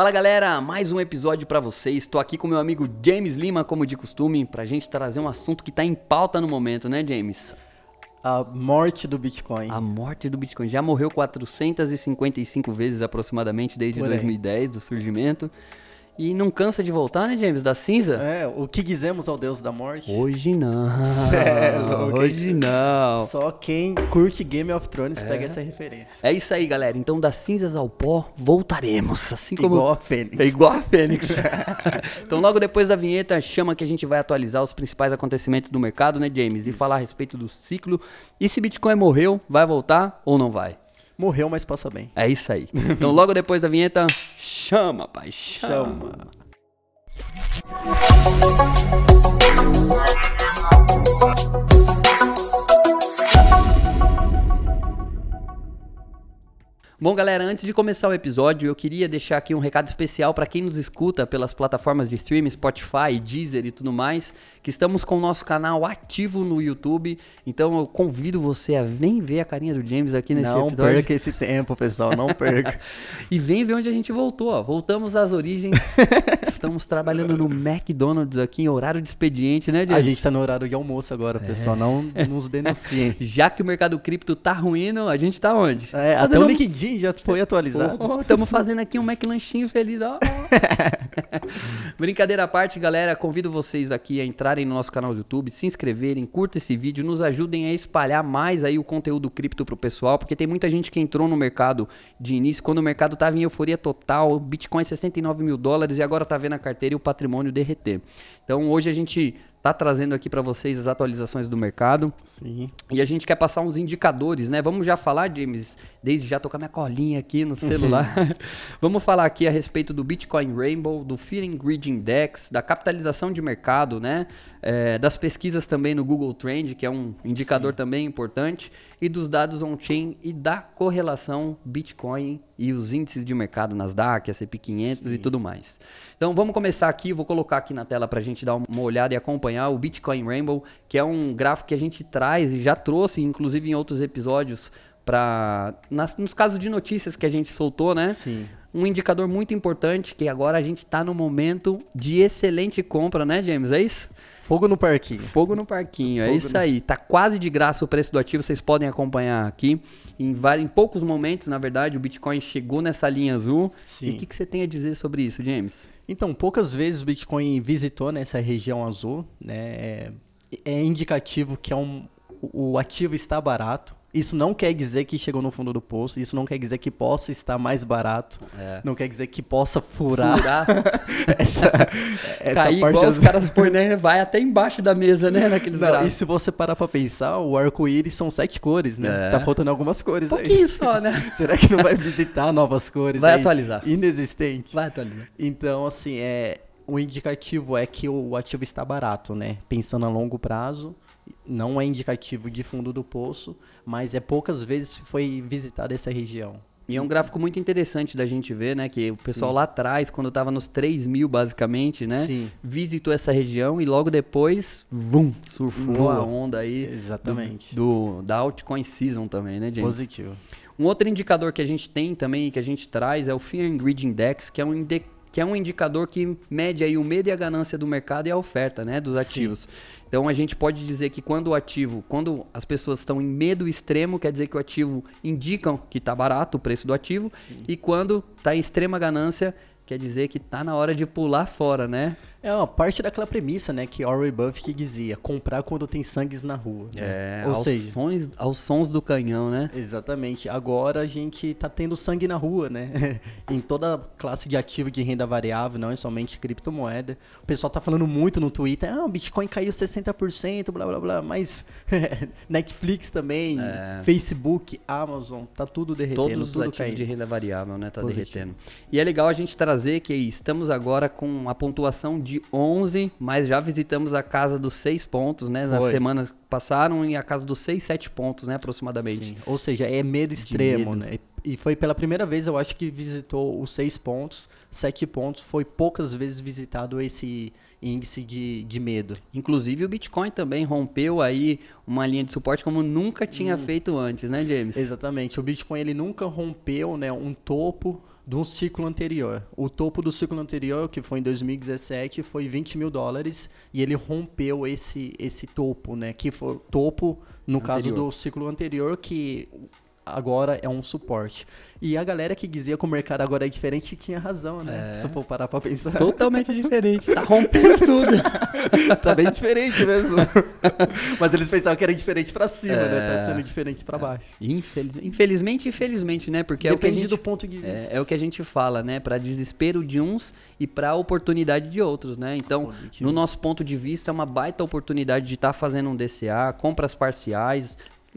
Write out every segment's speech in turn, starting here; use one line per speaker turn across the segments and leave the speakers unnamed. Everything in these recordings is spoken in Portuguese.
Fala galera, mais um episódio para vocês. Estou aqui com meu amigo James Lima, como de costume, pra gente trazer um assunto que tá em pauta no momento, né, James?
A morte do Bitcoin.
A morte do Bitcoin. Já morreu 455 vezes aproximadamente desde 2010, do surgimento. E não cansa de voltar, né, James? Da cinza?
É, o que dizemos ao Deus da morte?
Hoje não.
Sério,
Hoje não.
Só quem curte Game of Thrones é. pega essa referência.
É isso aí, galera. Então, das cinzas ao pó, voltaremos. Assim
como.
Igual
a Fênix.
É igual a Fênix. então, logo depois da vinheta, chama que a gente vai atualizar os principais acontecimentos do mercado, né, James? E falar a respeito do ciclo. E se Bitcoin morreu, vai voltar ou não vai?
Morreu, mas passa bem.
É isso aí. Então, logo depois da vinheta, chama, pai, chama. chama. Bom, galera, antes de começar o episódio, eu queria deixar aqui um recado especial para quem nos escuta pelas plataformas de streaming, Spotify, Deezer e tudo mais, que estamos com o nosso canal ativo no YouTube. Então eu convido você a vem ver a carinha do James aqui nesse
não
episódio.
Não perca esse tempo, pessoal, não perca.
e vem ver onde a gente voltou, ó. Voltamos às origens. estamos trabalhando no McDonald's aqui em horário de expediente, né, James?
A gente tá no horário de almoço agora, é. pessoal, não nos denunciem.
Já que o mercado cripto tá ruindo, a gente tá onde?
É, até o LinkedIn já foi atualizado.
Estamos oh, fazendo aqui um McLanchinho feliz. Oh. Brincadeira à parte, galera. Convido vocês aqui a entrarem no nosso canal do YouTube, se inscreverem, curta esse vídeo, nos ajudem a espalhar mais aí o conteúdo cripto pro pessoal, porque tem muita gente que entrou no mercado de início, quando o mercado tava em euforia total, Bitcoin 69 mil dólares e agora tá vendo a carteira e o patrimônio derreter. Então hoje a gente tá trazendo aqui para vocês as atualizações do mercado.
Sim.
E a gente quer passar uns indicadores, né? Vamos já falar, James, desde já tocar minha colinha aqui no celular. Vamos falar aqui a respeito do Bitcoin Rainbow, do Fear and Greed Index, da capitalização de mercado, né? É, das pesquisas também no Google Trend, que é um indicador Sim. também importante, e dos dados on-chain e da correlação Bitcoin e os índices de mercado Nasdaq, S&P 500 Sim. e tudo mais. Então vamos começar aqui, vou colocar aqui na tela para a gente dar uma olhada e acompanhar o Bitcoin Rainbow, que é um gráfico que a gente traz e já trouxe, inclusive em outros episódios, para nos casos de notícias que a gente soltou, né?
Sim.
Um indicador muito importante que agora a gente está no momento de excelente compra, né, James? É isso?
Fogo no parquinho.
Fogo no parquinho, é Fogo é isso no... aí. Tá quase de graça o preço do ativo, vocês podem acompanhar aqui. Em, em poucos momentos, na verdade, o Bitcoin chegou nessa linha azul. Sim. E o que, que você tem a dizer sobre isso, James?
Então, poucas vezes o Bitcoin visitou nessa região azul, né? É, é indicativo que é um, o ativo está barato. Isso não quer dizer que chegou no fundo do poço, isso não quer dizer que possa estar mais barato, é. não quer dizer que possa furar.
furar. essa, essa Cair parte igual as... os caras põem, né? Vai até embaixo da mesa, né? Naqueles
não, e se você parar pra pensar, o arco-íris são sete cores, né? É. Tá faltando algumas cores
um pouquinho só, né?
Será que não vai visitar novas cores?
Vai aí? atualizar.
Inexistente.
Vai atualizar.
Então, assim, é... O indicativo é que o ativo está barato, né? Pensando a longo prazo, não é indicativo de fundo do poço, mas é poucas vezes foi visitada essa região.
E é um gráfico muito interessante da gente ver, né? Que o pessoal Sim. lá atrás, quando estava nos 3 mil, basicamente, né?
Sim.
Visitou essa região e logo depois, vum, surfou a onda aí.
Exatamente.
Do, do, da altcoin season também, né, James?
Positivo.
Um outro indicador que a gente tem também, que a gente traz, é o Fear and Greed Index, que é um indicador que é um indicador que mede aí o medo e a ganância do mercado e a oferta, né, dos ativos. Sim. Então a gente pode dizer que quando o ativo, quando as pessoas estão em medo extremo, quer dizer que o ativo indicam que está barato o preço do ativo, Sim. e quando está em extrema ganância, quer dizer que está na hora de pular fora, né?
É uma parte daquela premissa, né, que Warren Buffett dizia, comprar quando tem sangues na rua.
Né? É, Ou aos seja, sons, aos sons do canhão, né?
Exatamente. Agora a gente tá tendo sangue na rua, né? em toda classe de ativo de renda variável, não é somente criptomoeda. O pessoal tá falando muito no Twitter, ah, o Bitcoin caiu 60%, blá blá blá, mas Netflix também, é. Facebook, Amazon, tá tudo derretendo,
Todos os
tudo
ativos
caindo.
de renda variável, né, tá Positivo. derretendo. E é legal a gente trazer que estamos agora com a pontuação de de 11, mas já visitamos a casa dos 6 pontos, né? Nas Foi. semanas que passaram e a casa dos 6, 7 pontos, né? Aproximadamente. Sim.
Ou seja, é medo extremo, medo. né? E foi pela primeira vez, eu acho que visitou os 6 pontos, 7 pontos. Foi poucas vezes visitado esse índice de, de medo.
Inclusive o Bitcoin também rompeu aí uma linha de suporte como nunca tinha hum. feito antes, né, James?
Exatamente. O Bitcoin ele nunca rompeu né, um topo do ciclo anterior. O topo do ciclo anterior, que foi em 2017, foi 20 mil dólares e ele rompeu esse, esse topo, né? Que foi topo, no anterior. caso do ciclo anterior, que agora é um suporte. E a galera que dizia que o mercado agora é diferente tinha razão, né? É. Se eu for parar pra pensar.
Totalmente diferente. Tá rompendo tudo.
tá bem diferente mesmo. Mas eles pensavam que era diferente pra cima, é. né? Tá sendo diferente pra baixo.
Infeliz... Infelizmente, infelizmente, né? Porque
Depende
é o que a gente...
do ponto de
é, vista. É, é, o que a gente fala, né? Pra desespero de uns e pra oportunidade de outros, né? Então, no nosso ponto de vista, é uma baita oportunidade de estar tá fazendo um DCA, compras parciais,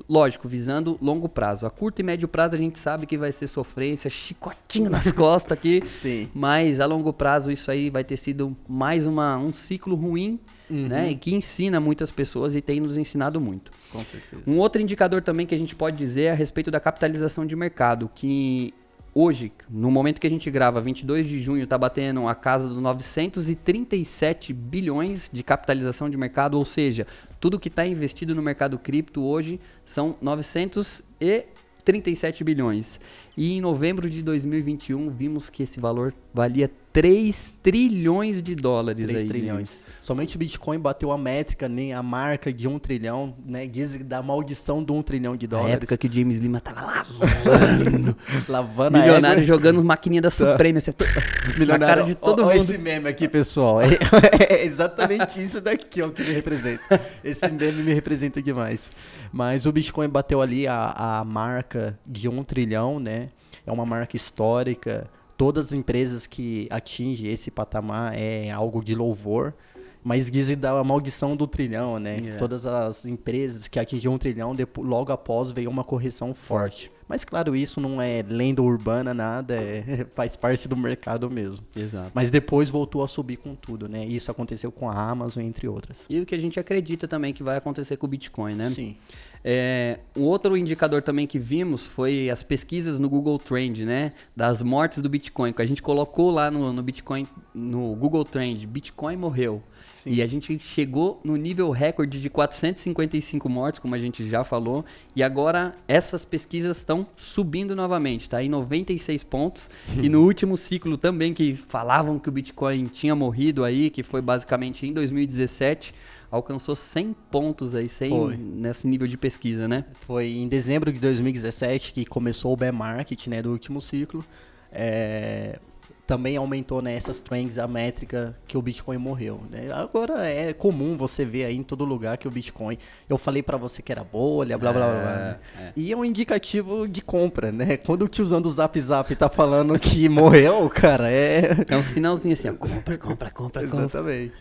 Lógico, visando longo prazo. A curto e médio prazo a gente sabe que vai ser sofrência, chicotinho nas costas aqui.
Sim.
Mas a longo prazo isso aí vai ter sido mais uma, um ciclo ruim, uhum. né? E que ensina muitas pessoas e tem nos ensinado muito.
Com certeza.
Um outro indicador também que a gente pode dizer é a respeito da capitalização de mercado, que hoje, no momento que a gente grava, 22 de junho, está batendo a casa dos 937 bilhões de capitalização de mercado, ou seja, tudo que está investido no mercado cripto hoje são 937 bilhões. E em novembro de 2021 vimos que esse valor valia 3 trilhões de dólares.
3
aí,
trilhões. Né? Somente o Bitcoin bateu a métrica, nem a marca de 1 trilhão, né? Diz da maldição do 1 trilhão de dólares. Na
época que o James Lima tava lavando.
lavando
Milionário a jogando maquininha da Supreme. Assim,
Milionário, cara de todo ó, mundo. Ó esse meme aqui, pessoal. É, é, exatamente isso daqui ó, que me representa. Esse meme me representa demais. Mas o Bitcoin bateu ali a, a marca de 1 trilhão, né? É uma marca histórica todas as empresas que atingem esse patamar é algo de louvor. Mas dizem da maldição do trilhão, né? Yeah. Todas as empresas que atingiram um trilhão, depois, logo após veio uma correção forte. Mas claro, isso não é lenda urbana, nada, é, faz parte do mercado mesmo.
Exato.
Mas depois voltou a subir com tudo, né? Isso aconteceu com a Amazon, entre outras.
E o que a gente acredita também que vai acontecer com o Bitcoin, né?
Sim.
É, um outro indicador também que vimos foi as pesquisas no Google Trend, né? Das mortes do Bitcoin. Que a gente colocou lá no, no Bitcoin, no Google Trend, Bitcoin morreu. Sim. E a gente chegou no nível recorde de 455 mortes, como a gente já falou. E agora essas pesquisas estão subindo novamente, tá? Em 96 pontos. e no último ciclo também, que falavam que o Bitcoin tinha morrido aí, que foi basicamente em 2017 alcançou 100 pontos aí, 100 Foi. nesse nível de pesquisa, né?
Foi em dezembro de 2017 que começou o bear market, né, do último ciclo. É, também aumentou nessas né, trends a métrica que o Bitcoin morreu. Né? Agora é comum você ver aí em todo lugar que o Bitcoin. Eu falei para você que era bolha, blá blá blá. blá. É, é. E é um indicativo de compra, né? Quando o tiozão do Zap Zap tá falando que morreu, cara, é.
É um sinalzinho assim, ó, compra, compra, compra, compra.
Exatamente.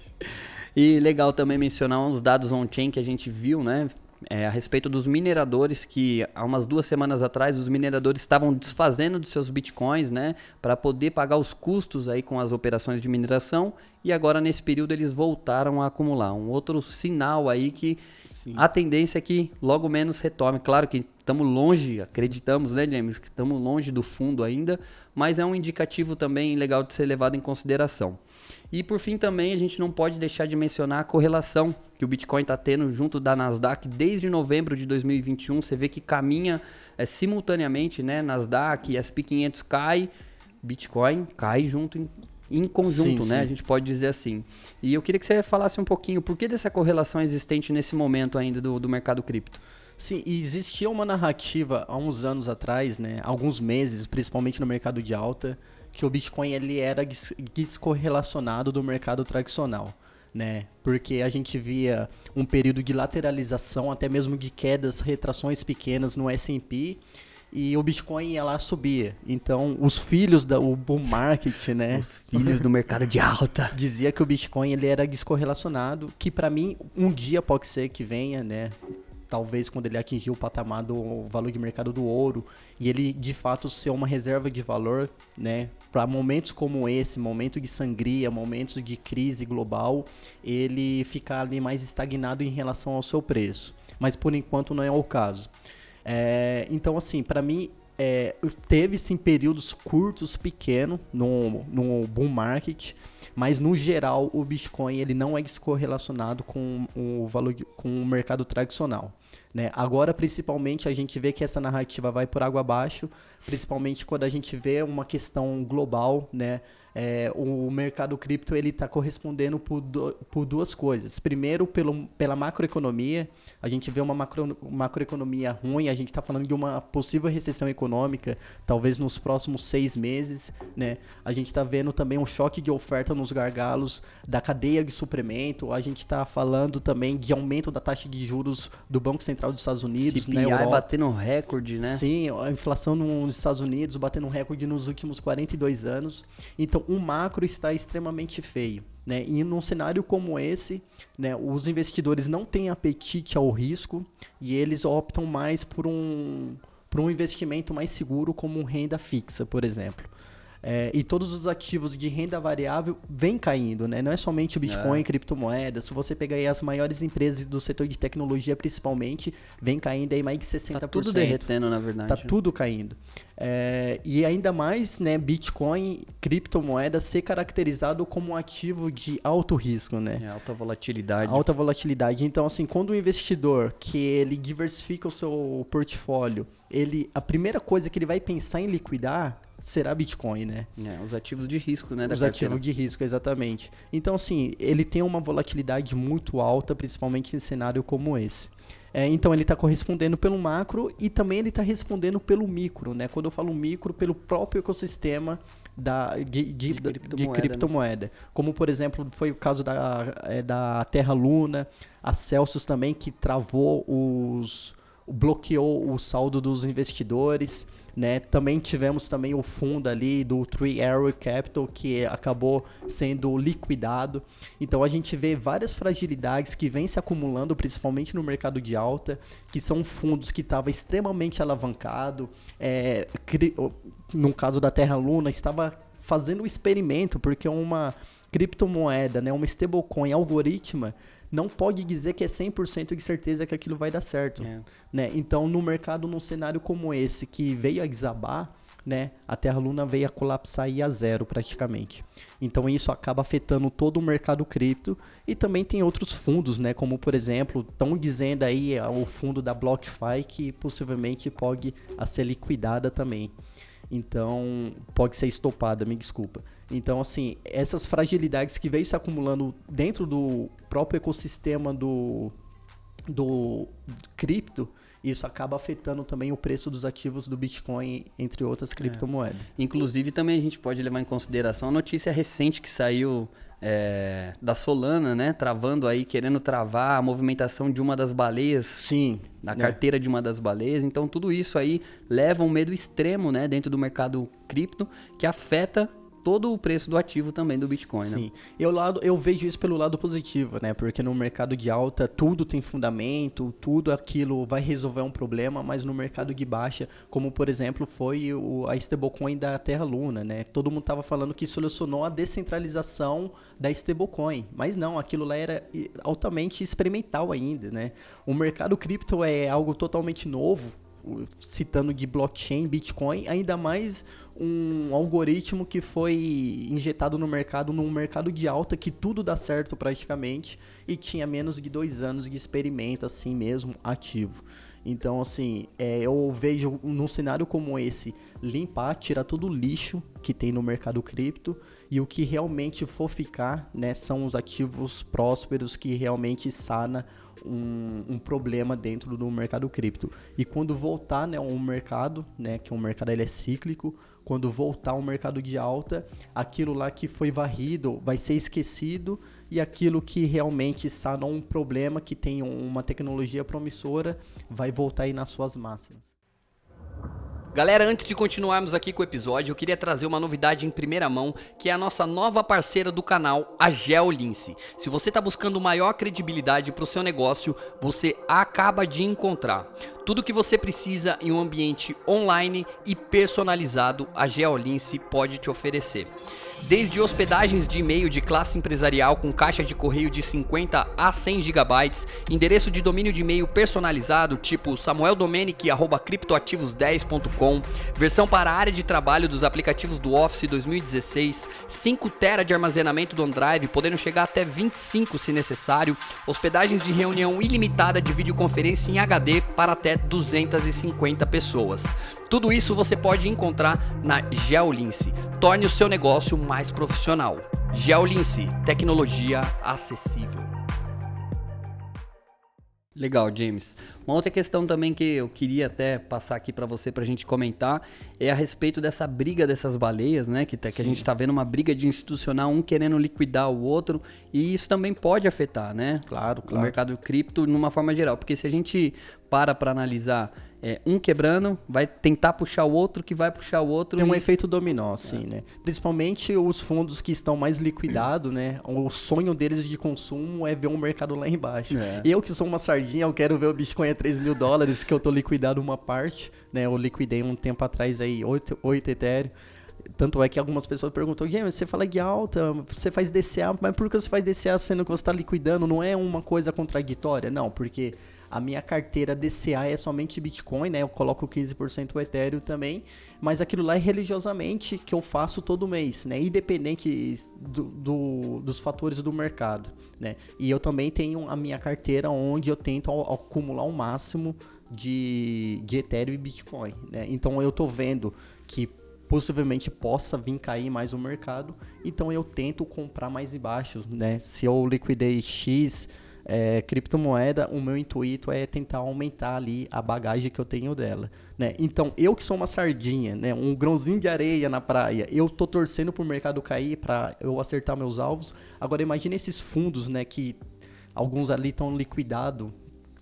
E legal também mencionar uns dados on-chain que a gente viu, né? É, a respeito dos mineradores, que há umas duas semanas atrás os mineradores estavam desfazendo dos seus bitcoins, né? Para poder pagar os custos aí com as operações de mineração. E agora, nesse período, eles voltaram a acumular. Um outro sinal aí que Sim. a tendência é que logo menos retome. Claro que estamos longe, acreditamos, né, James? Que estamos longe do fundo ainda, mas é um indicativo também legal de ser levado em consideração. E por fim também a gente não pode deixar de mencionar a correlação que o Bitcoin está tendo junto da Nasdaq desde novembro de 2021. Você vê que caminha é, simultaneamente, né? Nasdaq, SP 500 cai, Bitcoin cai junto em, em conjunto, sim, né? Sim. A gente pode dizer assim. E eu queria que você falasse um pouquinho por que dessa correlação existente nesse momento ainda do, do mercado cripto.
Sim, existia uma narrativa há uns anos atrás, né? Alguns meses, principalmente no mercado de alta, que o Bitcoin ele era descorrelacionado do mercado tradicional, né? Porque a gente via um período de lateralização, até mesmo de quedas, retrações pequenas no S&P, e o Bitcoin ia lá subia. Então, os filhos do bull market, né?
Os filhos do mercado de alta.
Dizia que o Bitcoin ele era descorrelacionado, que para mim um dia pode ser que venha, né? Talvez quando ele atingir o patamar do valor de mercado do ouro e ele de fato ser uma reserva de valor, né, para momentos como esse, momento de sangria, momentos de crise global, ele ficar ali mais estagnado em relação ao seu preço. Mas por enquanto não é o caso. É, então assim, para mim é, teve sim períodos curtos, pequenos no, no bull market, mas no geral o Bitcoin ele não é descorrelacionado com o valor com o mercado tradicional. Né? Agora, principalmente, a gente vê que essa narrativa vai por água abaixo, principalmente quando a gente vê uma questão global, né? É, o mercado cripto ele está correspondendo por, do, por duas coisas. Primeiro, pelo, pela macroeconomia, a gente vê uma macro, macroeconomia ruim, a gente está falando de uma possível recessão econômica, talvez nos próximos seis meses. Né? A gente está vendo também um choque de oferta nos gargalos da cadeia de suprimento, a gente está falando também de aumento da taxa de juros do Banco Central dos Estados Unidos.
CPI né, batendo recorde, né?
Sim, a inflação nos Estados Unidos batendo um recorde nos últimos 42 anos. Então, um macro está extremamente feio. Né? E num cenário como esse, né, os investidores não têm apetite ao risco e eles optam mais por um, por um investimento mais seguro, como renda fixa, por exemplo. É, e todos os ativos de renda variável vêm caindo, né? Não é somente o Bitcoin, é. criptomoedas. Se você pegar aí as maiores empresas do setor de tecnologia, principalmente, vem caindo aí mais de 60%. Tá
tudo derretendo, na verdade.
Tá tudo caindo. É, e ainda mais, né, Bitcoin, criptomoeda, ser caracterizado como um ativo de alto risco, né?
É, alta volatilidade.
Alta volatilidade. Então, assim, quando o investidor que ele diversifica o seu portfólio, ele, a primeira coisa que ele vai pensar em liquidar será Bitcoin, né?
É, os ativos de risco, né?
os ativos de risco, exatamente. Então, assim, ele tem uma volatilidade muito alta, principalmente em cenário como esse. É, então ele está correspondendo pelo macro e também ele está respondendo pelo micro, né? Quando eu falo micro, pelo próprio ecossistema da, de, de, de criptomoeda, de criptomoeda. Né? Como, por exemplo, foi o caso da, é, da Terra Luna, a Celsius também, que travou os. bloqueou o saldo dos investidores. Né? Também tivemos também o fundo ali do Three Arrow Capital que acabou sendo liquidado. Então a gente vê várias fragilidades que vêm se acumulando, principalmente no mercado de alta, que são fundos que estavam extremamente alavancado. É, no caso da Terra Luna, estava fazendo um experimento, porque uma criptomoeda, né, uma stablecoin algorítmica, não pode dizer que é 100% de certeza que aquilo vai dar certo. É. Né? Então, no mercado, num cenário como esse, que veio a desabar, né, a Terra Luna veio a colapsar e a zero praticamente. Então isso acaba afetando todo o mercado cripto e também tem outros fundos, né, como por exemplo, estão dizendo aí é, o fundo da BlockFi que possivelmente pode a ser liquidada também. Então, pode ser estopada, me desculpa. Então, assim, essas fragilidades que vem se acumulando dentro do próprio ecossistema do, do cripto, isso acaba afetando também o preço dos ativos do Bitcoin, entre outras é. criptomoedas.
É. Inclusive, também a gente pode levar em consideração a notícia recente que saiu é, da Solana, né? Travando aí, querendo travar a movimentação de uma das baleias.
Sim.
Da carteira de uma das baleias. Então, tudo isso aí leva um medo extremo, né? Dentro do mercado cripto, que afeta todo o preço do ativo também do Bitcoin?
Sim. né? Eu, lado, eu vejo isso pelo lado positivo, né? Porque no mercado de alta tudo tem fundamento, tudo aquilo vai resolver um problema, mas no mercado de baixa, como por exemplo foi o, a stablecoin da Terra Luna, né? Todo mundo tava falando que solucionou a descentralização da stablecoin, mas não, aquilo lá era altamente experimental ainda, né? O mercado cripto é algo totalmente novo, citando de blockchain, Bitcoin, ainda mais um algoritmo que foi injetado no mercado, num mercado de alta, que tudo dá certo praticamente, e tinha menos de dois anos de experimento, assim mesmo, ativo. Então, assim, é, eu vejo num cenário como esse, limpar, tirar todo o lixo que tem no mercado cripto e o que realmente for ficar, né, são os ativos prósperos que realmente sana um, um, problema dentro do mercado cripto. E quando voltar, né, um mercado, né, que um mercado ele é cíclico, quando voltar um mercado de alta, aquilo lá que foi varrido vai ser esquecido e aquilo que realmente sanou um problema, que tem uma tecnologia promissora, vai voltar aí nas suas máximas.
Galera, antes de continuarmos aqui com o episódio, eu queria trazer uma novidade em primeira mão, que é a nossa nova parceira do canal, a Geolince. Se você está buscando maior credibilidade para o seu negócio, você acaba de encontrar. Tudo o que você precisa em um ambiente online e personalizado, a Geolince pode te oferecer. Desde hospedagens de e-mail de classe empresarial com caixa de correio de 50 a 100 GB, endereço de domínio de e-mail personalizado tipo samueldomenic@criptoativos10.com, versão para a área de trabalho dos aplicativos do Office 2016, 5 TB de armazenamento do OneDrive, podendo chegar até 25 se necessário, hospedagens de reunião ilimitada de videoconferência em HD para até 250 pessoas. Tudo isso você pode encontrar na Geolince. Torne o seu negócio mais profissional. Geolince, tecnologia acessível. Legal, James. Uma outra questão também que eu queria até passar aqui para você para a gente comentar é a respeito dessa briga dessas baleias, né? Que, tá, que a gente está vendo uma briga de institucional, um querendo liquidar o outro, e isso também pode afetar, né?
Claro, claro.
O mercado cripto numa forma geral, porque se a gente para para analisar é, um quebrando, vai tentar puxar o outro, que vai puxar o outro.
Tem um efeito dominó, assim, é. né? Principalmente os fundos que estão mais liquidados, né? O sonho deles de consumo é ver um mercado lá embaixo. É. Eu que sou uma sardinha, eu quero ver o Bitcoin a 3 mil dólares, que eu tô liquidado uma parte, né? Eu liquidei um tempo atrás aí 8, 8 Ethereum. Tanto é que algumas pessoas perguntam, James, você fala de alta, você faz DCA, mas por que você faz DCA sendo que você está liquidando? Não é uma coisa contraditória? Não, porque a minha carteira DCA é somente Bitcoin, né? Eu coloco 15% o Ethereum também, mas aquilo lá é religiosamente que eu faço todo mês, né? Independente do, do, dos fatores do mercado, né? E eu também tenho a minha carteira onde eu tento acumular o máximo de, de Ethereum e Bitcoin, né? Então eu tô vendo que possivelmente possa vir cair mais o mercado, então eu tento comprar mais embaixo, né? Se eu liquidei X é, criptomoeda, o meu intuito é tentar aumentar ali a bagagem que eu tenho dela, né? Então, eu que sou uma sardinha, né, um grãozinho de areia na praia, eu tô torcendo pro mercado cair para eu acertar meus alvos. Agora imagine esses fundos, né, que alguns ali estão liquidados,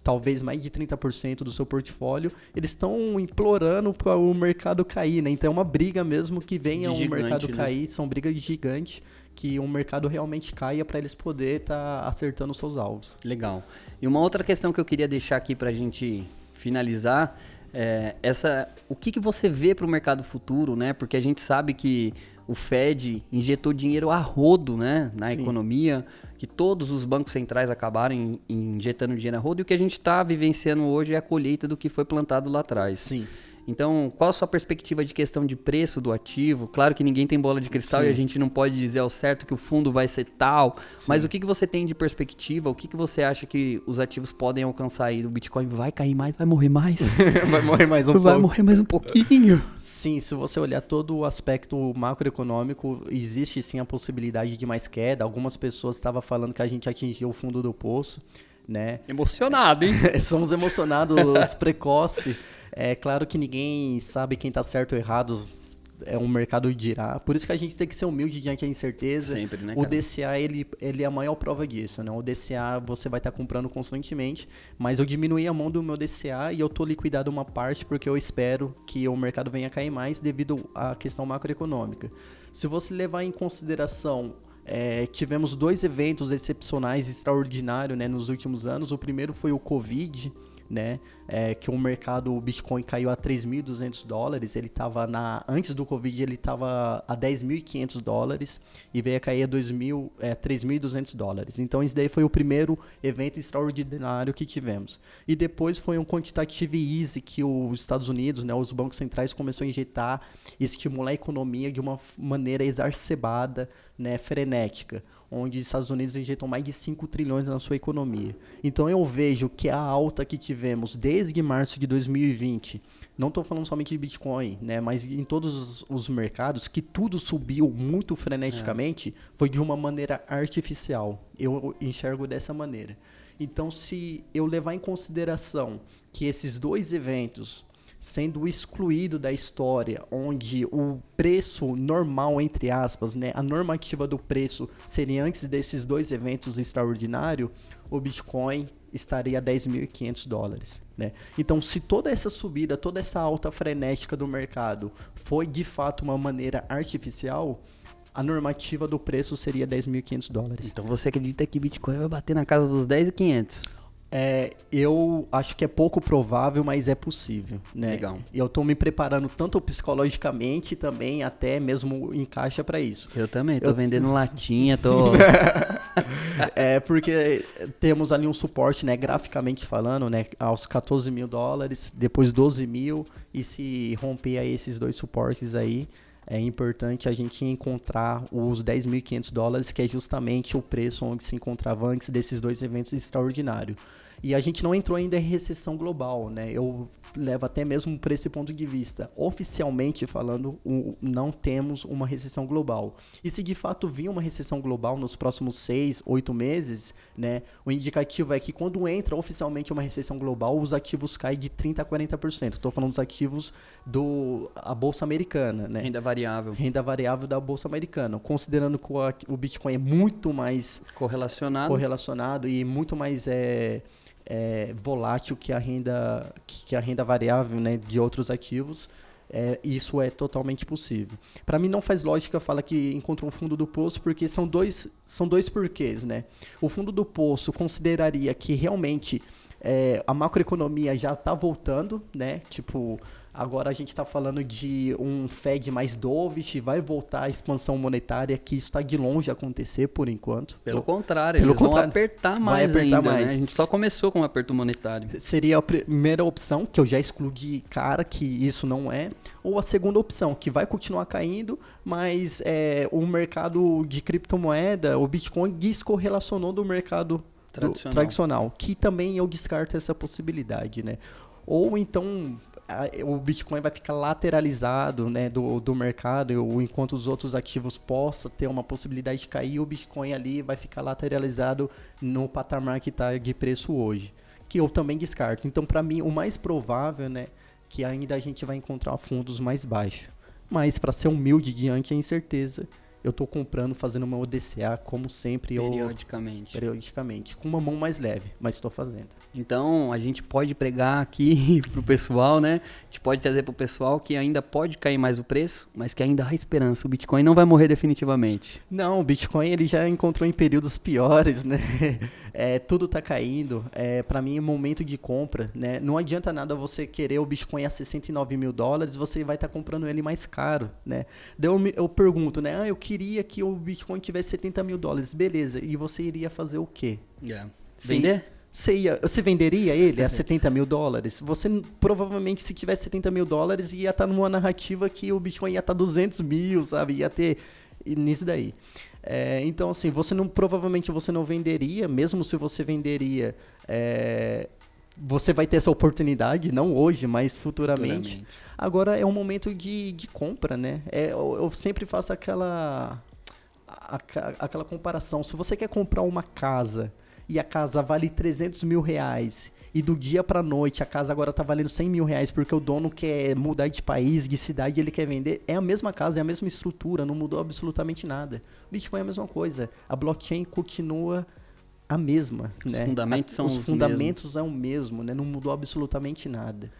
talvez mais de 30% do seu portfólio, eles estão implorando para o mercado cair, né? Então é uma briga mesmo que venha o mercado né? cair, são brigas gigantes que o mercado realmente caia para eles poder estar tá acertando os seus alvos.
Legal. E uma outra questão que eu queria deixar aqui para a gente finalizar é essa, o que, que você vê para o mercado futuro, né? Porque a gente sabe que o Fed injetou dinheiro a rodo, né, na Sim. economia, que todos os bancos centrais acabaram injetando dinheiro a rodo e o que a gente está vivenciando hoje é a colheita do que foi plantado lá atrás.
Sim.
Então, qual a sua perspectiva de questão de preço do ativo? Claro que ninguém tem bola de cristal Sim. e a gente não pode dizer ao certo que o fundo vai ser tal, Sim. mas o que, que você tem de perspectiva? O que, que você acha que os ativos podem alcançar aí? O Bitcoin vai cair mais, vai morrer mais?
vai morrer mais um
vai
pouco. Vai
morrer mais um pouquinho.
Sim, se você olhar todo o aspecto macroeconômico, existe sim a possibilidade de mais queda. Algumas pessoas estavam falando que a gente atingiu o fundo do poço. Né?
Emocionado, hein?
Somos emocionados precoce. É claro que ninguém sabe quem tá certo ou errado. É um mercado dirá. Por isso que a gente tem que ser humilde diante da incerteza.
Sempre, né,
o DCA, ele, ele é a maior prova disso, né? O DCA você vai estar tá comprando constantemente, mas eu diminuí a mão do meu DCA e eu tô liquidado uma parte porque eu espero que o mercado venha a cair mais devido à questão macroeconômica. Se você levar em consideração é, tivemos dois eventos excepcionais extraordinários né, nos últimos anos. O primeiro foi o Covid, né? É, que o mercado o Bitcoin caiu a 3.200 dólares, ele estava na antes do Covid ele estava a 10.500 dólares e veio a cair a 2.000, é, 3.200 dólares. Então esse daí foi o primeiro evento extraordinário que tivemos. E depois foi um quantitative easy que os Estados Unidos, né, os bancos centrais começou a injetar estimular a economia de uma maneira exacerbada, né, frenética onde os Estados Unidos injetam mais de 5 trilhões na sua economia. Então eu vejo que a alta que tivemos desde março de 2020, não estou falando somente de Bitcoin, né, mas em todos os, os mercados, que tudo subiu muito freneticamente, é. foi de uma maneira artificial. Eu enxergo dessa maneira. Então, se eu levar em consideração que esses dois eventos sendo excluído da história, onde o preço normal, entre aspas, né, a normativa do preço seria antes desses dois eventos extraordinários, o Bitcoin estaria a 10.500 dólares. Né? Então, se toda essa subida, toda essa alta frenética do mercado foi de fato uma maneira artificial, a normativa do preço seria 10.500 dólares.
Então você acredita que Bitcoin vai bater na casa dos 10.500?
É, eu acho que é pouco provável, mas é possível, né?
Legal.
E eu tô me preparando tanto psicologicamente também, até mesmo em caixa para isso.
Eu também, tô eu... vendendo latinha, tô...
é, porque temos ali um suporte, né, graficamente falando, né, aos 14 mil dólares, depois 12 mil, e se romper aí esses dois suportes aí, é importante a gente encontrar os 10.500 dólares, que é justamente o preço onde se encontrava antes desses dois eventos extraordinários. E a gente não entrou ainda em recessão global, né? Eu levo até mesmo para esse ponto de vista. Oficialmente falando, não temos uma recessão global. E se de fato vir uma recessão global nos próximos seis, oito meses, né? O indicativo é que quando entra oficialmente uma recessão global, os ativos caem de 30% a 40%. Estou falando dos ativos do a Bolsa Americana, né?
Renda variável.
Renda variável da Bolsa Americana. Considerando que o, o Bitcoin é muito mais
correlacionado,
correlacionado e muito mais... É, é, volátil que a renda que a renda variável né, de outros ativos é, isso é totalmente possível. Para mim não faz lógica falar que encontrou o fundo do poço porque são dois são dois porquês, né? O fundo do poço consideraria que realmente é, a macroeconomia já está voltando, né? Tipo Agora a gente está falando de um Fed mais dovish, vai voltar a expansão monetária, que isso está de longe acontecer por enquanto.
Pelo contrário, Pelo eles contrário, vão apertar mais apertar ainda, né? mais. Né? A gente só começou com um aperto monetário.
Seria a primeira opção, que eu já excluí de cara que isso não é. Ou a segunda opção, que vai continuar caindo, mas é, o mercado de criptomoeda, o Bitcoin, descorrelacionou do mercado tradicional. Do, tradicional, que também eu descarto essa possibilidade, né? Ou então o Bitcoin vai ficar lateralizado né, do, do mercado, enquanto os outros ativos possam ter uma possibilidade de cair, o Bitcoin ali vai ficar lateralizado no patamar que está de preço hoje, que eu também descarto. Então, para mim, o mais provável né, que ainda a gente vai encontrar fundos mais baixos. Mas, para ser humilde diante a incerteza, eu estou comprando, fazendo uma ODCA, como sempre.
Periodicamente.
Eu, periodicamente. Com uma mão mais leve, mas estou fazendo.
Então, a gente pode pregar aqui pro pessoal, né? A gente pode trazer pro pessoal que ainda pode cair mais o preço, mas que ainda há esperança. O Bitcoin não vai morrer definitivamente.
Não, o Bitcoin ele já encontrou em períodos piores, né? É, tudo está caindo. É, para mim, é momento de compra, né? Não adianta nada você querer o Bitcoin a 69 mil dólares, você vai estar tá comprando ele mais caro, né? Daí eu, eu pergunto, né? Ah, eu queria que o Bitcoin tivesse 70 mil dólares. Beleza, e você iria fazer o quê?
Yeah. Vender?
Você, ia, você venderia ele a 70 mil dólares? Você provavelmente, se tivesse 70 mil dólares, ia estar tá numa narrativa que o Bitcoin ia estar tá 200 mil, sabe? Ia ter nisso daí. É, então, assim, você não provavelmente você não venderia, mesmo se você venderia, é, você vai ter essa oportunidade, não hoje, mas futuramente. futuramente. Agora é um momento de, de compra, né? É, eu, eu sempre faço aquela, a, aquela comparação. Se você quer comprar uma casa e a casa vale 300 mil reais e do dia pra noite a casa agora tá valendo 100 mil reais porque o dono quer mudar de país, de cidade ele quer vender, é a mesma casa, é a mesma estrutura, não mudou absolutamente nada. Bitcoin é a mesma coisa. A blockchain continua a mesma,
os
né?
Fundamentos são
os,
os
fundamentos mesmos. são o mesmo, né? Não mudou absolutamente nada.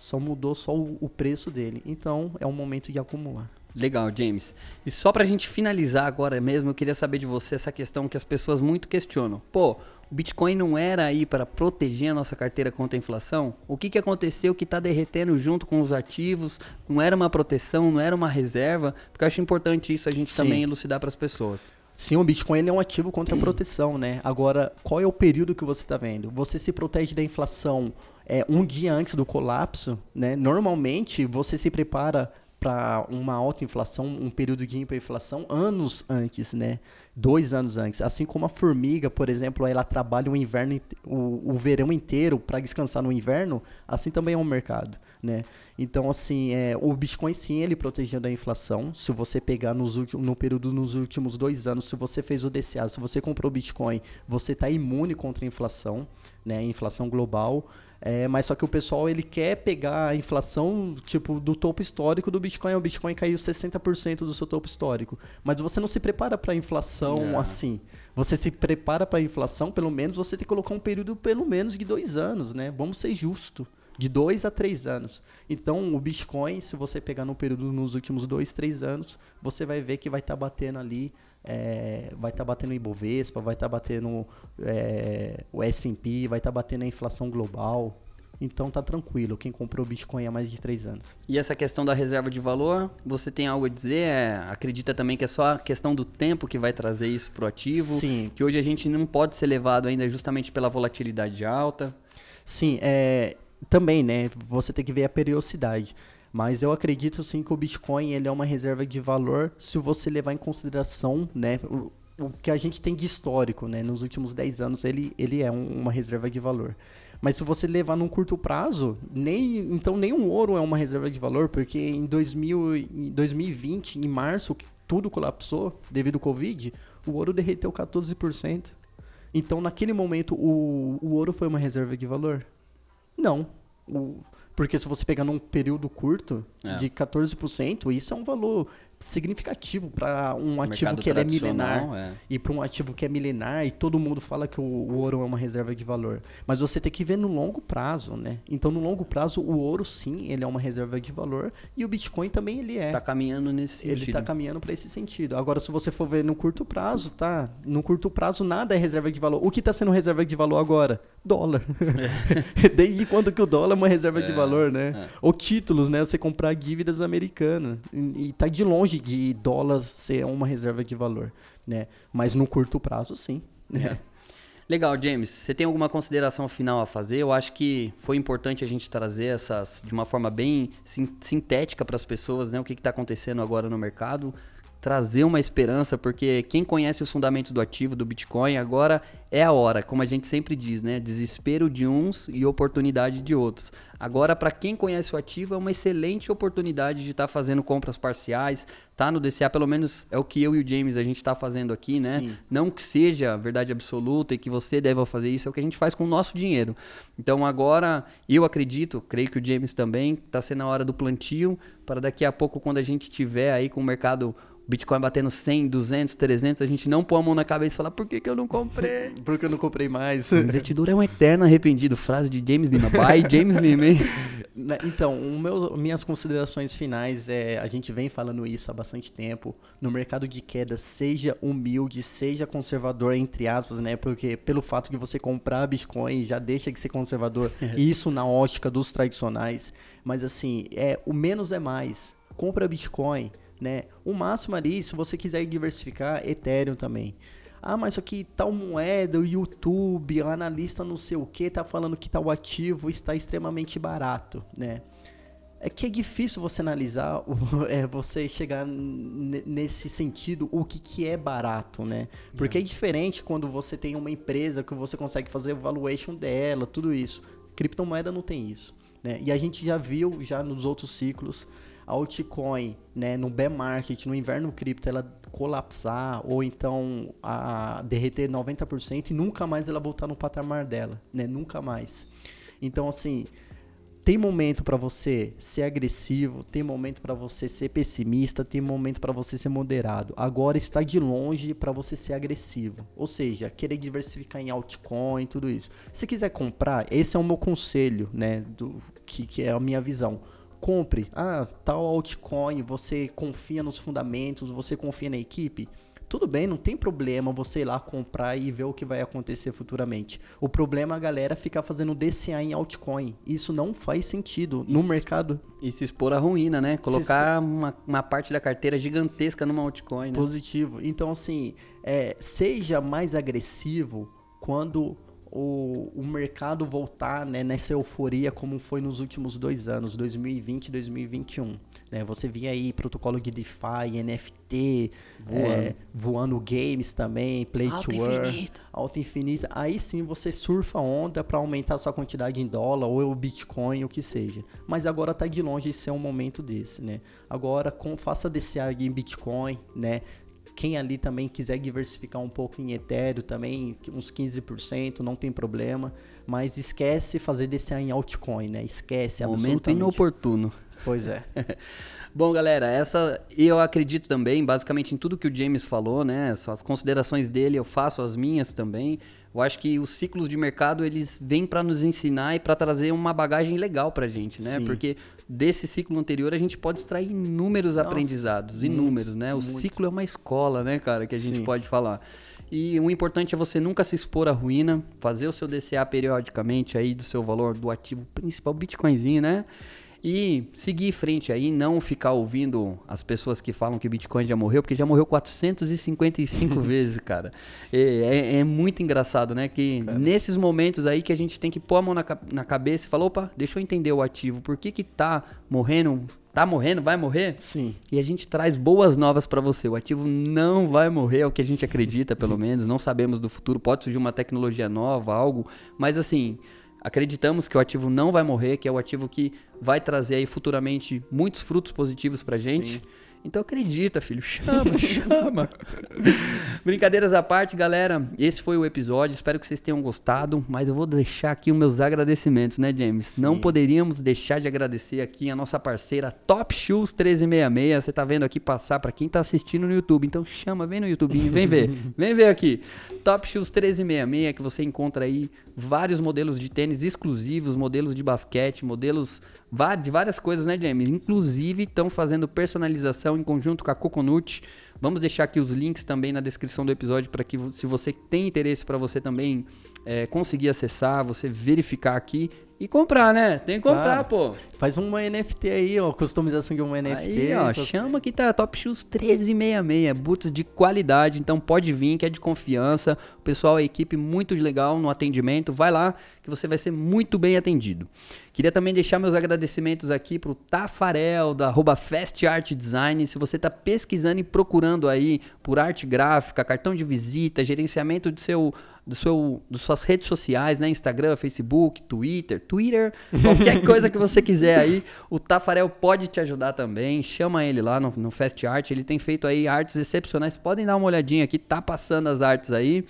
Só mudou só o, o preço dele. Então é um momento de acumular.
Legal, James. E só pra gente finalizar agora mesmo, eu queria saber de você essa questão que as pessoas muito questionam. Pô, o Bitcoin não era aí para proteger a nossa carteira contra a inflação? O que, que aconteceu que está derretendo junto com os ativos? Não era uma proteção, não era uma reserva? Porque eu acho importante isso a gente Sim. também elucidar para as pessoas.
Sim, o Bitcoin é um ativo contra a proteção, né? Agora, qual é o período que você está vendo? Você se protege da inflação é, um dia antes do colapso, né? Normalmente, você se prepara para uma alta inflação, um período de hiperinflação anos antes, né? Dois anos antes. Assim como a formiga, por exemplo, ela trabalha o inverno, o, o verão inteiro para descansar no inverno, assim também é um mercado, né? Então, assim, é, o Bitcoin sim, ele protegendo a inflação. Se você pegar nos últimos, no período nos últimos dois anos, se você fez o DCA, se você comprou Bitcoin, você está imune contra a inflação, né? Inflação global. É, mas só que o pessoal ele quer pegar a inflação tipo do topo histórico do Bitcoin. O Bitcoin caiu 60% do seu topo histórico. Mas você não se prepara para a inflação é. assim. Você se prepara para a inflação, pelo menos você tem que colocar um período pelo menos de dois anos, né? Vamos ser justos. de dois a três anos. Então, o Bitcoin, se você pegar no período nos últimos dois, três anos, você vai ver que vai estar tá batendo ali, é, vai estar tá batendo o Ibovespa, vai estar tá batendo é, o S&P, vai estar tá batendo a inflação global. Então tá tranquilo, quem comprou Bitcoin há mais de três anos.
E essa questão da reserva de valor, você tem algo a dizer? É, acredita também que é só a questão do tempo que vai trazer isso pro ativo?
Sim.
Que hoje a gente não pode ser levado ainda justamente pela volatilidade alta?
Sim, é, também, né? Você tem que ver a periodicidade. Mas eu acredito sim que o Bitcoin ele é uma reserva de valor se você levar em consideração, né? O, o que a gente tem de histórico, né? Nos últimos 10 anos ele, ele é um, uma reserva de valor. Mas se você levar num curto prazo, nem então nem um ouro é uma reserva de valor, porque em, 2000, em 2020, em março, tudo colapsou devido ao Covid, o ouro derreteu 14%. Então, naquele momento, o, o ouro foi uma reserva de valor? Não. O, porque se você pegar num período curto é. de 14%, isso é um valor significativo para um ativo que é milenar é. e para um ativo que é milenar e todo mundo fala que o, o, ouro é uma reserva de valor. Mas você tem que ver no longo prazo, né? Então no longo prazo o ouro sim, ele é uma reserva de valor e o Bitcoin também ele é.
Tá caminhando nesse sentido.
Ele tá caminhando para esse sentido. Agora se você for ver no curto prazo, tá? No curto prazo nada é reserva de valor. O que está sendo reserva de valor agora? Dólar. É. Desde quando que o dólar é uma reserva é. de valor, né? É. Ou títulos, né? Você comprar dívidas americanas e, e tá de longe de dólar ser uma reserva de valor, né? Mas no curto prazo, sim. Né?
Legal, James. Você tem alguma consideração final a fazer? Eu acho que foi importante a gente trazer essas de uma forma bem sintética para as pessoas, né? O que está acontecendo agora no mercado trazer uma esperança, porque quem conhece os fundamentos do ativo, do Bitcoin, agora é a hora, como a gente sempre diz, né? Desespero de uns e oportunidade de outros. Agora, para quem conhece o ativo, é uma excelente oportunidade de estar tá fazendo compras parciais, tá no DCA, pelo menos é o que eu e o James a gente está fazendo aqui, né? Sim. Não que seja verdade absoluta e que você deva fazer isso, é o que a gente faz com o nosso dinheiro. Então agora, eu acredito, creio que o James também, está sendo a hora do plantio, para daqui a pouco, quando a gente tiver aí com o mercado Bitcoin batendo 100, 200, 300, a gente não põe a mão na cabeça e fala, por que, que eu não comprei?
por que eu não comprei mais?
O investidor é um eterno arrependido. Frase de James Lima. Bye, James Lima, hein?
Né, então, meu, minhas considerações finais é, a gente vem falando isso há bastante tempo. No mercado de queda, seja humilde, seja conservador, entre aspas, né? Porque pelo fato de você comprar Bitcoin, já deixa de ser conservador. isso na ótica dos tradicionais. Mas assim, é o menos é mais. Compra Bitcoin né? O máximo ali, se você quiser diversificar, Ethereum também. Ah, mas só que tal moeda, o YouTube, o analista não sei o que, tá falando que tal ativo está extremamente barato, né? É que é difícil você analisar, é, você chegar nesse sentido, o que, que é barato, né? Porque é. é diferente quando você tem uma empresa que você consegue fazer valuation dela, tudo isso. Criptomoeda não tem isso, né? E a gente já viu, já nos outros ciclos, altcoin, né, no bear market, no inverno cripto, ela colapsar ou então a derreter 90% e nunca mais ela voltar no patamar dela, né? Nunca mais. Então assim, tem momento para você ser agressivo, tem momento para você ser pessimista, tem momento para você ser moderado. Agora está de longe para você ser agressivo. Ou seja, querer diversificar em altcoin, tudo isso. Se quiser comprar, esse é o meu conselho, né, do que, que é a minha visão compre. Ah, tal altcoin, você confia nos fundamentos, você confia na equipe. Tudo bem, não tem problema você ir lá comprar e ver o que vai acontecer futuramente. O problema é a galera ficar fazendo DCA em altcoin. Isso não faz sentido no mercado.
E se expor à ruína, né? Colocar uma, uma parte da carteira gigantesca numa altcoin. Né?
Positivo. Então, assim, é, seja mais agressivo quando o, o mercado voltar né, nessa euforia como foi nos últimos dois anos, 2020 e 2021. Né? Você via aí protocolo de DeFi, NFT, voando, é, voando games também, Play Alta to Earn, alta infinita. Aí sim você surfa onda para aumentar a sua quantidade em dólar ou o Bitcoin, o que seja. Mas agora tá de longe de ser um momento desse, né? Agora com, faça desse em Bitcoin, né? Quem ali também quiser diversificar um pouco em Ethereum também, uns 15%, não tem problema. Mas esquece fazer desse em altcoin, né? Esquece,
Momento inoportuno.
Pois é.
Bom, galera, essa eu acredito também, basicamente em tudo que o James falou, né? As considerações dele, eu faço as minhas também. Eu acho que os ciclos de mercado eles vêm para nos ensinar e para trazer uma bagagem legal para a gente, né? Sim. Porque desse ciclo anterior a gente pode extrair inúmeros Nossa, aprendizados, inúmeros, né? O muito. ciclo é uma escola, né, cara, que a gente Sim. pode falar. E o importante é você nunca se expor à ruína, fazer o seu DCA periodicamente aí do seu valor do ativo principal, Bitcoinzinho, né? E seguir em frente aí, não ficar ouvindo as pessoas que falam que o Bitcoin já morreu, porque já morreu 455 vezes, cara. É, é, é, muito engraçado, né? Que cara. nesses momentos aí que a gente tem que pôr a mão na, na cabeça e falar, opa, deixa eu entender o ativo. Por que que tá morrendo tá morrendo, vai morrer?
Sim.
E a gente traz boas novas para você. O ativo não vai morrer, é o que a gente acredita, pelo menos. Não sabemos do futuro, pode surgir uma tecnologia nova, algo, mas assim, acreditamos que o ativo não vai morrer, que é o ativo que vai trazer aí futuramente muitos frutos positivos pra gente. Sim. Então acredita, filho. Chama, chama. Brincadeiras à parte, galera. Esse foi o episódio. Espero que vocês tenham gostado. Mas eu vou deixar aqui os meus agradecimentos, né, James? Sim. Não poderíamos deixar de agradecer aqui a nossa parceira Top Shoes 1366. Você tá vendo aqui passar para quem tá assistindo no YouTube. Então chama, vem no YouTube, vem ver. vem ver aqui. Top Shoes 1366, que você encontra aí vários modelos de tênis exclusivos, modelos de basquete, modelos de várias coisas, né, James? Inclusive estão fazendo personalização em conjunto com a Coconut. Vamos deixar aqui os links também na descrição do episódio para que, se você tem interesse para você também é, conseguir acessar, você verificar aqui e comprar, né? Tem que comprar, claro. pô.
Faz uma NFT aí, ó, customização de uma NFT.
Aí, ó, chama que tá Top Shoes 1366, boots de qualidade, então pode vir, que é de confiança. O pessoal, a equipe muito legal no atendimento, vai lá que você vai ser muito bem atendido. Queria também deixar meus agradecimentos aqui pro Tafarel, da arroba Fast Art Design. Se você tá pesquisando e procurando aí por arte gráfica, cartão de visita, gerenciamento de seu do seu, das suas redes sociais, né? Instagram, Facebook, Twitter, Twitter, qualquer coisa que você quiser aí, o Tafarel pode te ajudar também. Chama ele lá no, no Fast Art, ele tem feito aí artes excepcionais. Podem dar uma olhadinha aqui, tá passando as artes aí.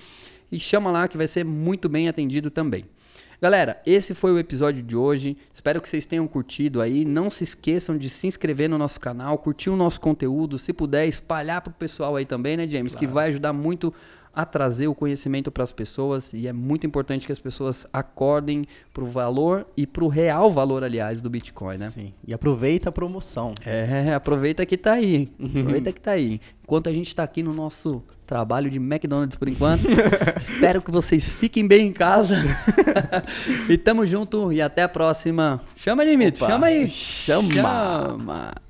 E chama lá que vai ser muito bem atendido também. Galera, esse foi o episódio de hoje. Espero que vocês tenham curtido aí. Não se esqueçam de se inscrever no nosso canal, curtir o nosso conteúdo, se puder espalhar pro pessoal aí também, né, James? Claro. Que vai ajudar muito a trazer o conhecimento para as pessoas e é muito importante que as pessoas acordem para o valor e para o real valor, aliás, do Bitcoin, né? Sim.
E aproveita a promoção.
É, aproveita que está aí. Aproveita que está aí. Enquanto a gente está aqui no nosso trabalho de McDonald's por enquanto, espero que vocês fiquem bem em casa. e tamo junto e até a próxima. Chama, Limite. Chama aí.
Chama. Chama.